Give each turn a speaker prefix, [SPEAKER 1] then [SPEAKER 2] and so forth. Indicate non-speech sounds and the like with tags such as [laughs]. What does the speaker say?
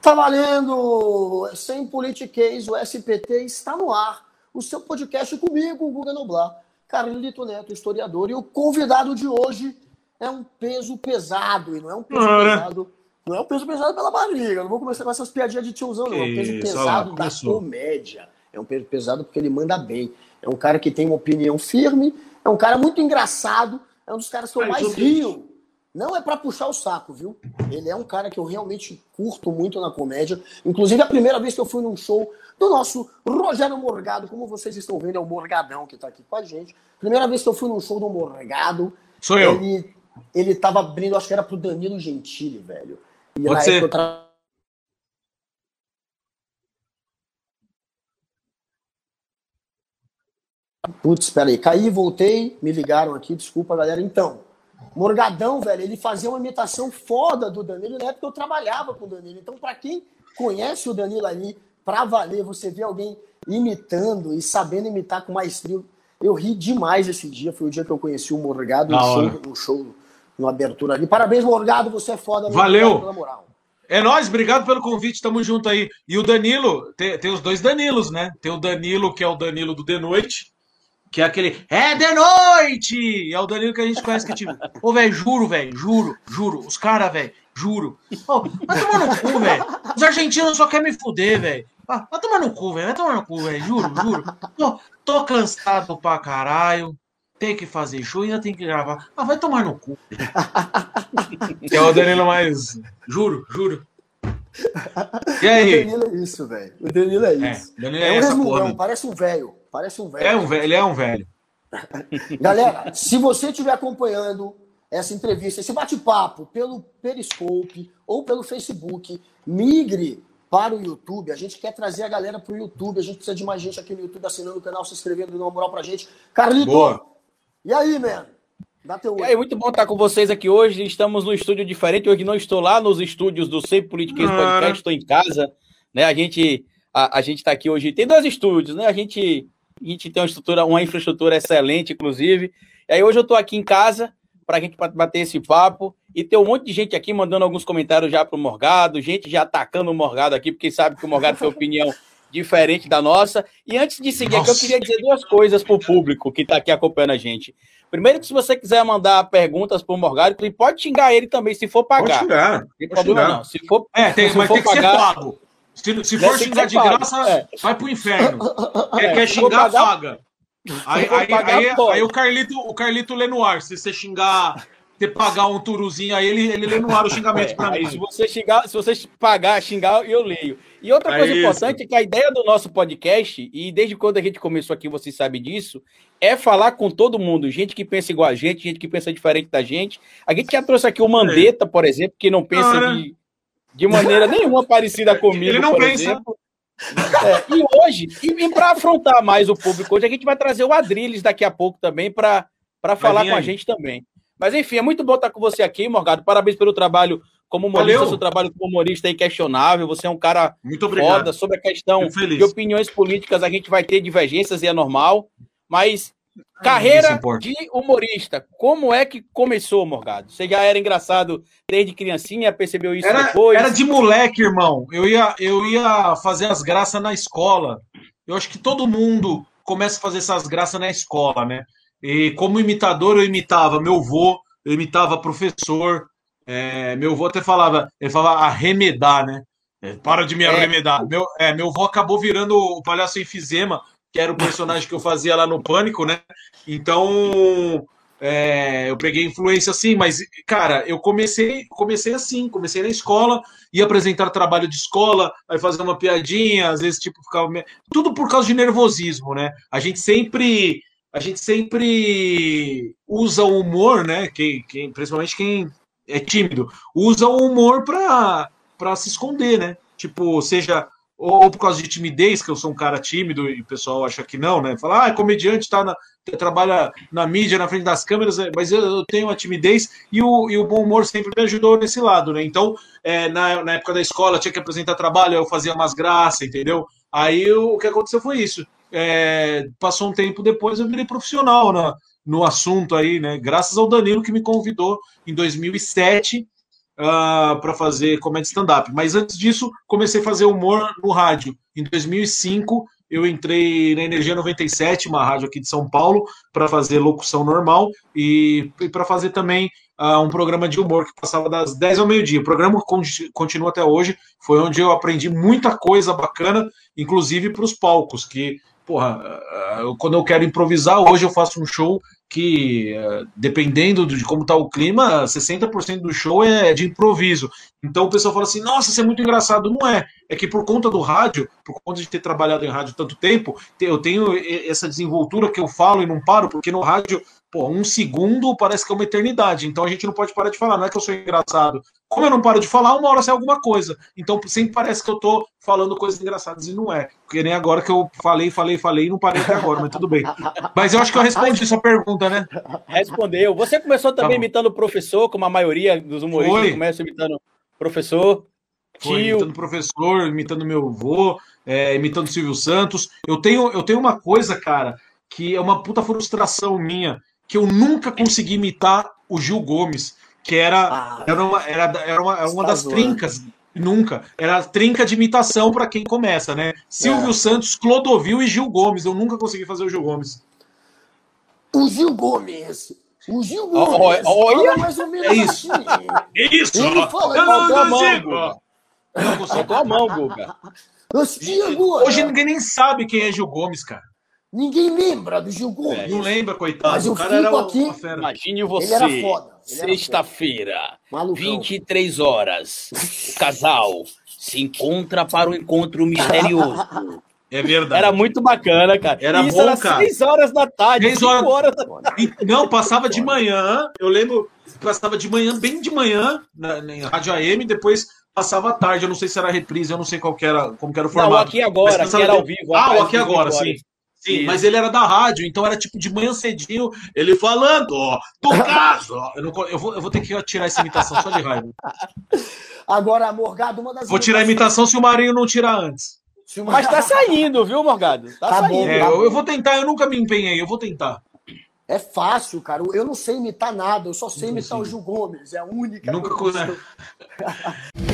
[SPEAKER 1] Tá valendo! Sem politiquês, o SPT está no ar. O seu podcast comigo, o Guga Noblar, Carlito Neto, historiador. E o convidado de hoje é um peso pesado. E não é um peso pesado. Não é um peso pesado pela barriga. Não vou começar com essas piadinhas de tiozão, não. É um peso pesado da comédia. É um peso pesado porque ele manda bem. É um cara que tem uma opinião firme. É um cara muito engraçado. É um dos caras que eu mais rio não é para puxar o saco, viu? Ele é um cara que eu realmente curto muito na comédia. Inclusive, a primeira vez que eu fui num show do nosso Rogério Morgado, como vocês estão vendo, é o Morgadão que tá aqui com a gente. Primeira vez que eu fui num show do Morgado.
[SPEAKER 2] Sou eu.
[SPEAKER 1] Ele, ele tava abrindo, acho que era pro Danilo Gentili, velho.
[SPEAKER 2] E Pode ser. Tra...
[SPEAKER 1] Putz, espera aí. Caí, voltei, me ligaram aqui, desculpa, galera. Então, Morgadão, velho, ele fazia uma imitação foda do Danilo na época eu trabalhava com o Danilo. Então, para quem conhece o Danilo ali, pra valer, você vê alguém imitando e sabendo imitar com maestria. Eu ri demais esse dia. Foi o dia que eu conheci o Morgado no show, no show, no abertura ali. Parabéns, Morgado, você é foda.
[SPEAKER 2] Valeu. Pela moral. É nóis, obrigado pelo convite, tamo junto aí. E o Danilo, tem, tem os dois Danilos, né? Tem o Danilo, que é o Danilo do The Noite, que é aquele. É de noite! É o Danilo que a gente conhece que é tipo. Ô, velho, juro, velho, juro, juro. Os caras, velho, juro. Ô, vai tomar no cu, velho. Os argentinos só querem me fuder, velho. Ah, vai tomar no cu, velho. Vai tomar no cu, velho. Juro, juro. Tô, tô cansado pra caralho. Tem que fazer show e ainda tem que gravar. Ah, vai tomar no cu. que é o Danilo mais. Juro, juro.
[SPEAKER 1] E aí? O Danilo é isso, velho. O Danilo é, é isso.
[SPEAKER 2] É, Danilo é, é um porra.
[SPEAKER 1] Parece um velho. Parece um velho.
[SPEAKER 2] É um velho, ele é um velho. [laughs]
[SPEAKER 1] Galera, se você estiver acompanhando essa entrevista, esse bate-papo pelo Periscope ou pelo Facebook, migre para o YouTube. A gente quer trazer a galera para o YouTube. A gente precisa de mais gente aqui no YouTube assinando o canal, se inscrevendo, dando uma moral pra gente. Carlito, Boa. e aí, mano?
[SPEAKER 3] Dá teu E aí, muito bom estar com vocês aqui hoje. Estamos num estúdio diferente. Hoje não estou lá nos estúdios do Sempre Politiquês Podcast, estou em casa. Né? A gente a, a gente está aqui hoje. Tem dois estúdios, né? A gente a gente tem uma estrutura, uma infraestrutura excelente, inclusive. E aí hoje eu estou aqui em casa para a gente bater esse papo e tem um monte de gente aqui mandando alguns comentários já para o Morgado, gente já atacando o Morgado aqui, porque sabe que o Morgado tem opinião [laughs] diferente da nossa. E antes de seguir aqui, eu queria dizer duas coisas para o público que está aqui acompanhando a gente. Primeiro, que se você quiser mandar perguntas para o Morgado, pode xingar ele também, se for pagar. Pode
[SPEAKER 2] xingar. Não
[SPEAKER 3] tem problema, não. Se for,
[SPEAKER 2] é, tem,
[SPEAKER 3] se
[SPEAKER 2] mas for tem pagar, que ser pago. Se, se for xingar de graça, é. vai pro inferno. [laughs] Quer, é, quer xingar, paga. Aí, aí, aí, aí, o Carlito, o Carlito lê no ar. Se você xingar, você pagar um turuzinho aí, ele, ele lê no ar o xingamento [laughs] é, para mim.
[SPEAKER 3] Se você, xingar, se você pagar, xingar, eu leio. E outra coisa é importante é que a ideia do nosso podcast, e desde quando a gente começou aqui, você sabe disso, é falar com todo mundo, gente que pensa igual a gente, gente que pensa diferente da gente. A gente já trouxe aqui o Mandetta, por exemplo, que não pensa de de maneira nenhuma parecida comigo.
[SPEAKER 2] Ele não pensa. Exemplo.
[SPEAKER 3] É, e hoje, e, e para afrontar mais o público, hoje a gente vai trazer o Adriles daqui a pouco também para falar com a gente também. Mas enfim, é muito bom estar com você aqui, Morgado. Parabéns pelo trabalho como humorista, Valeu. seu trabalho como humorista é inquestionável. Você é um cara
[SPEAKER 2] muito obrigado. foda
[SPEAKER 3] sobre a questão de opiniões políticas. A gente vai ter divergências e é normal, mas Carreira de humorista, como é que começou, Morgado? Você já era engraçado desde criancinha, percebeu isso
[SPEAKER 2] era,
[SPEAKER 3] depois?
[SPEAKER 2] Era de moleque, irmão. Eu ia, eu ia fazer as graças na escola. Eu acho que todo mundo começa a fazer essas graças na escola, né? E como imitador, eu imitava meu avô, eu imitava professor. É, meu avô até falava, ele falava arremedar, né? É, para de me é. arremedar. Meu, é, meu avô acabou virando o palhaço enfisema que era o personagem que eu fazia lá no Pânico, né? Então, é, eu peguei influência assim, mas, cara, eu comecei, comecei assim, comecei na escola, ia apresentar trabalho de escola, aí fazer uma piadinha, às vezes, tipo, ficava. Tudo por causa de nervosismo, né? A gente sempre. A gente sempre usa o humor, né? Quem, quem, principalmente quem é tímido, usa o humor para se esconder, né? Tipo, seja ou por causa de timidez, que eu sou um cara tímido e o pessoal acha que não, né? Fala, ah, é comediante, tá na, trabalha na mídia, na frente das câmeras, é, mas eu, eu tenho a timidez e o, e o, bom humor sempre me ajudou nesse lado, né? Então, é, na, na, época da escola, tinha que apresentar trabalho, eu fazia umas graças, entendeu? Aí o que aconteceu foi isso. É, passou um tempo depois, eu virei profissional na, no assunto aí, né? Graças ao Danilo que me convidou em 2007 uh, para fazer comédia stand-up. Mas antes disso, comecei a fazer humor no rádio. Em 2005, eu entrei na Energia 97, uma rádio aqui de São Paulo, para fazer locução normal e, e para fazer também uh, um programa de humor que passava das 10 ao meio-dia. O programa continua até hoje, foi onde eu aprendi muita coisa bacana, inclusive para os palcos, que porra, uh, quando eu quero improvisar, hoje eu faço um show que, uh, dependendo de como tá o clima, 60% do show é de improviso. Então o pessoal fala assim: nossa, isso é muito engraçado. Não é. É que por conta do rádio, por conta de ter trabalhado em rádio tanto tempo, eu tenho essa desenvoltura que eu falo e não paro, porque no rádio pô, um segundo parece que é uma eternidade. Então a gente não pode parar de falar. Não é que eu sou engraçado. Como eu não paro de falar, uma hora sai alguma coisa. Então sempre parece que eu tô falando coisas engraçadas e não é. Porque nem agora que eu falei, falei, falei e não parei até agora, mas tudo bem. Mas eu acho que eu respondi sua pergunta, né?
[SPEAKER 3] Respondeu. Você começou também tá imitando o professor, como a maioria dos humoristas Foi. começam imitando professor.
[SPEAKER 2] Foi, tio. imitando professor, imitando meu avô, é, imitando Silvio Santos. Eu tenho, eu tenho uma coisa, cara, que é uma puta frustração minha que eu nunca consegui imitar o Gil Gomes, que era, ah, era, uma, era, era uma, era uma das trincas. Nunca. Era trinca de imitação para quem começa, né? Silvio é. Santos, Clodovil e Gil Gomes. Eu nunca consegui fazer o Gil Gomes.
[SPEAKER 1] O Gil Gomes. O Gil Gomes.
[SPEAKER 2] Olha, mais ou menos é isso. Assim. É isso. Ele fala eu não, não consigo.
[SPEAKER 3] Não consigo. a mão, Guga.
[SPEAKER 2] Hoje ninguém nem sabe quem é Gil Gomes, cara.
[SPEAKER 1] Ninguém lembra do Gil Gomes. É,
[SPEAKER 2] não lembra, coitado.
[SPEAKER 1] Mas o cara era aqui,
[SPEAKER 3] uma fera. Imagine você, sexta-feira, 23 horas, o casal se encontra para o um encontro misterioso. [laughs]
[SPEAKER 2] É verdade.
[SPEAKER 3] Era muito bacana, cara.
[SPEAKER 2] Era Isso bom, era cara.
[SPEAKER 3] 6 horas da tarde, 6 horas... horas da [laughs]
[SPEAKER 2] tarde. Não, passava de manhã. Eu lembro, passava de manhã, bem de manhã, na, na Rádio AM, depois passava à tarde. Eu não sei se era reprise, eu não sei qual era, como era o formato. Não,
[SPEAKER 3] aqui agora, que era ao vivo.
[SPEAKER 2] Ah, o aqui agora, sim. Sim, mas ele era da rádio, então era tipo de manhã cedinho, ele falando, ó, do caso. Eu, não, eu, vou, eu vou ter que tirar essa imitação só de raiva. [laughs]
[SPEAKER 1] Agora, Morgado, uma das.
[SPEAKER 2] Vou tirar a imitação se o Marinho não tirar antes.
[SPEAKER 3] Mas tá saindo, viu, Morgado? Tá, tá saindo. Bom,
[SPEAKER 2] é, eu, eu vou tentar, eu nunca me empenhei, eu vou tentar.
[SPEAKER 1] É fácil, cara. Eu não sei imitar nada, eu só sei imitar o Gil Gomes. É a única.
[SPEAKER 2] Nunca coisa. [laughs]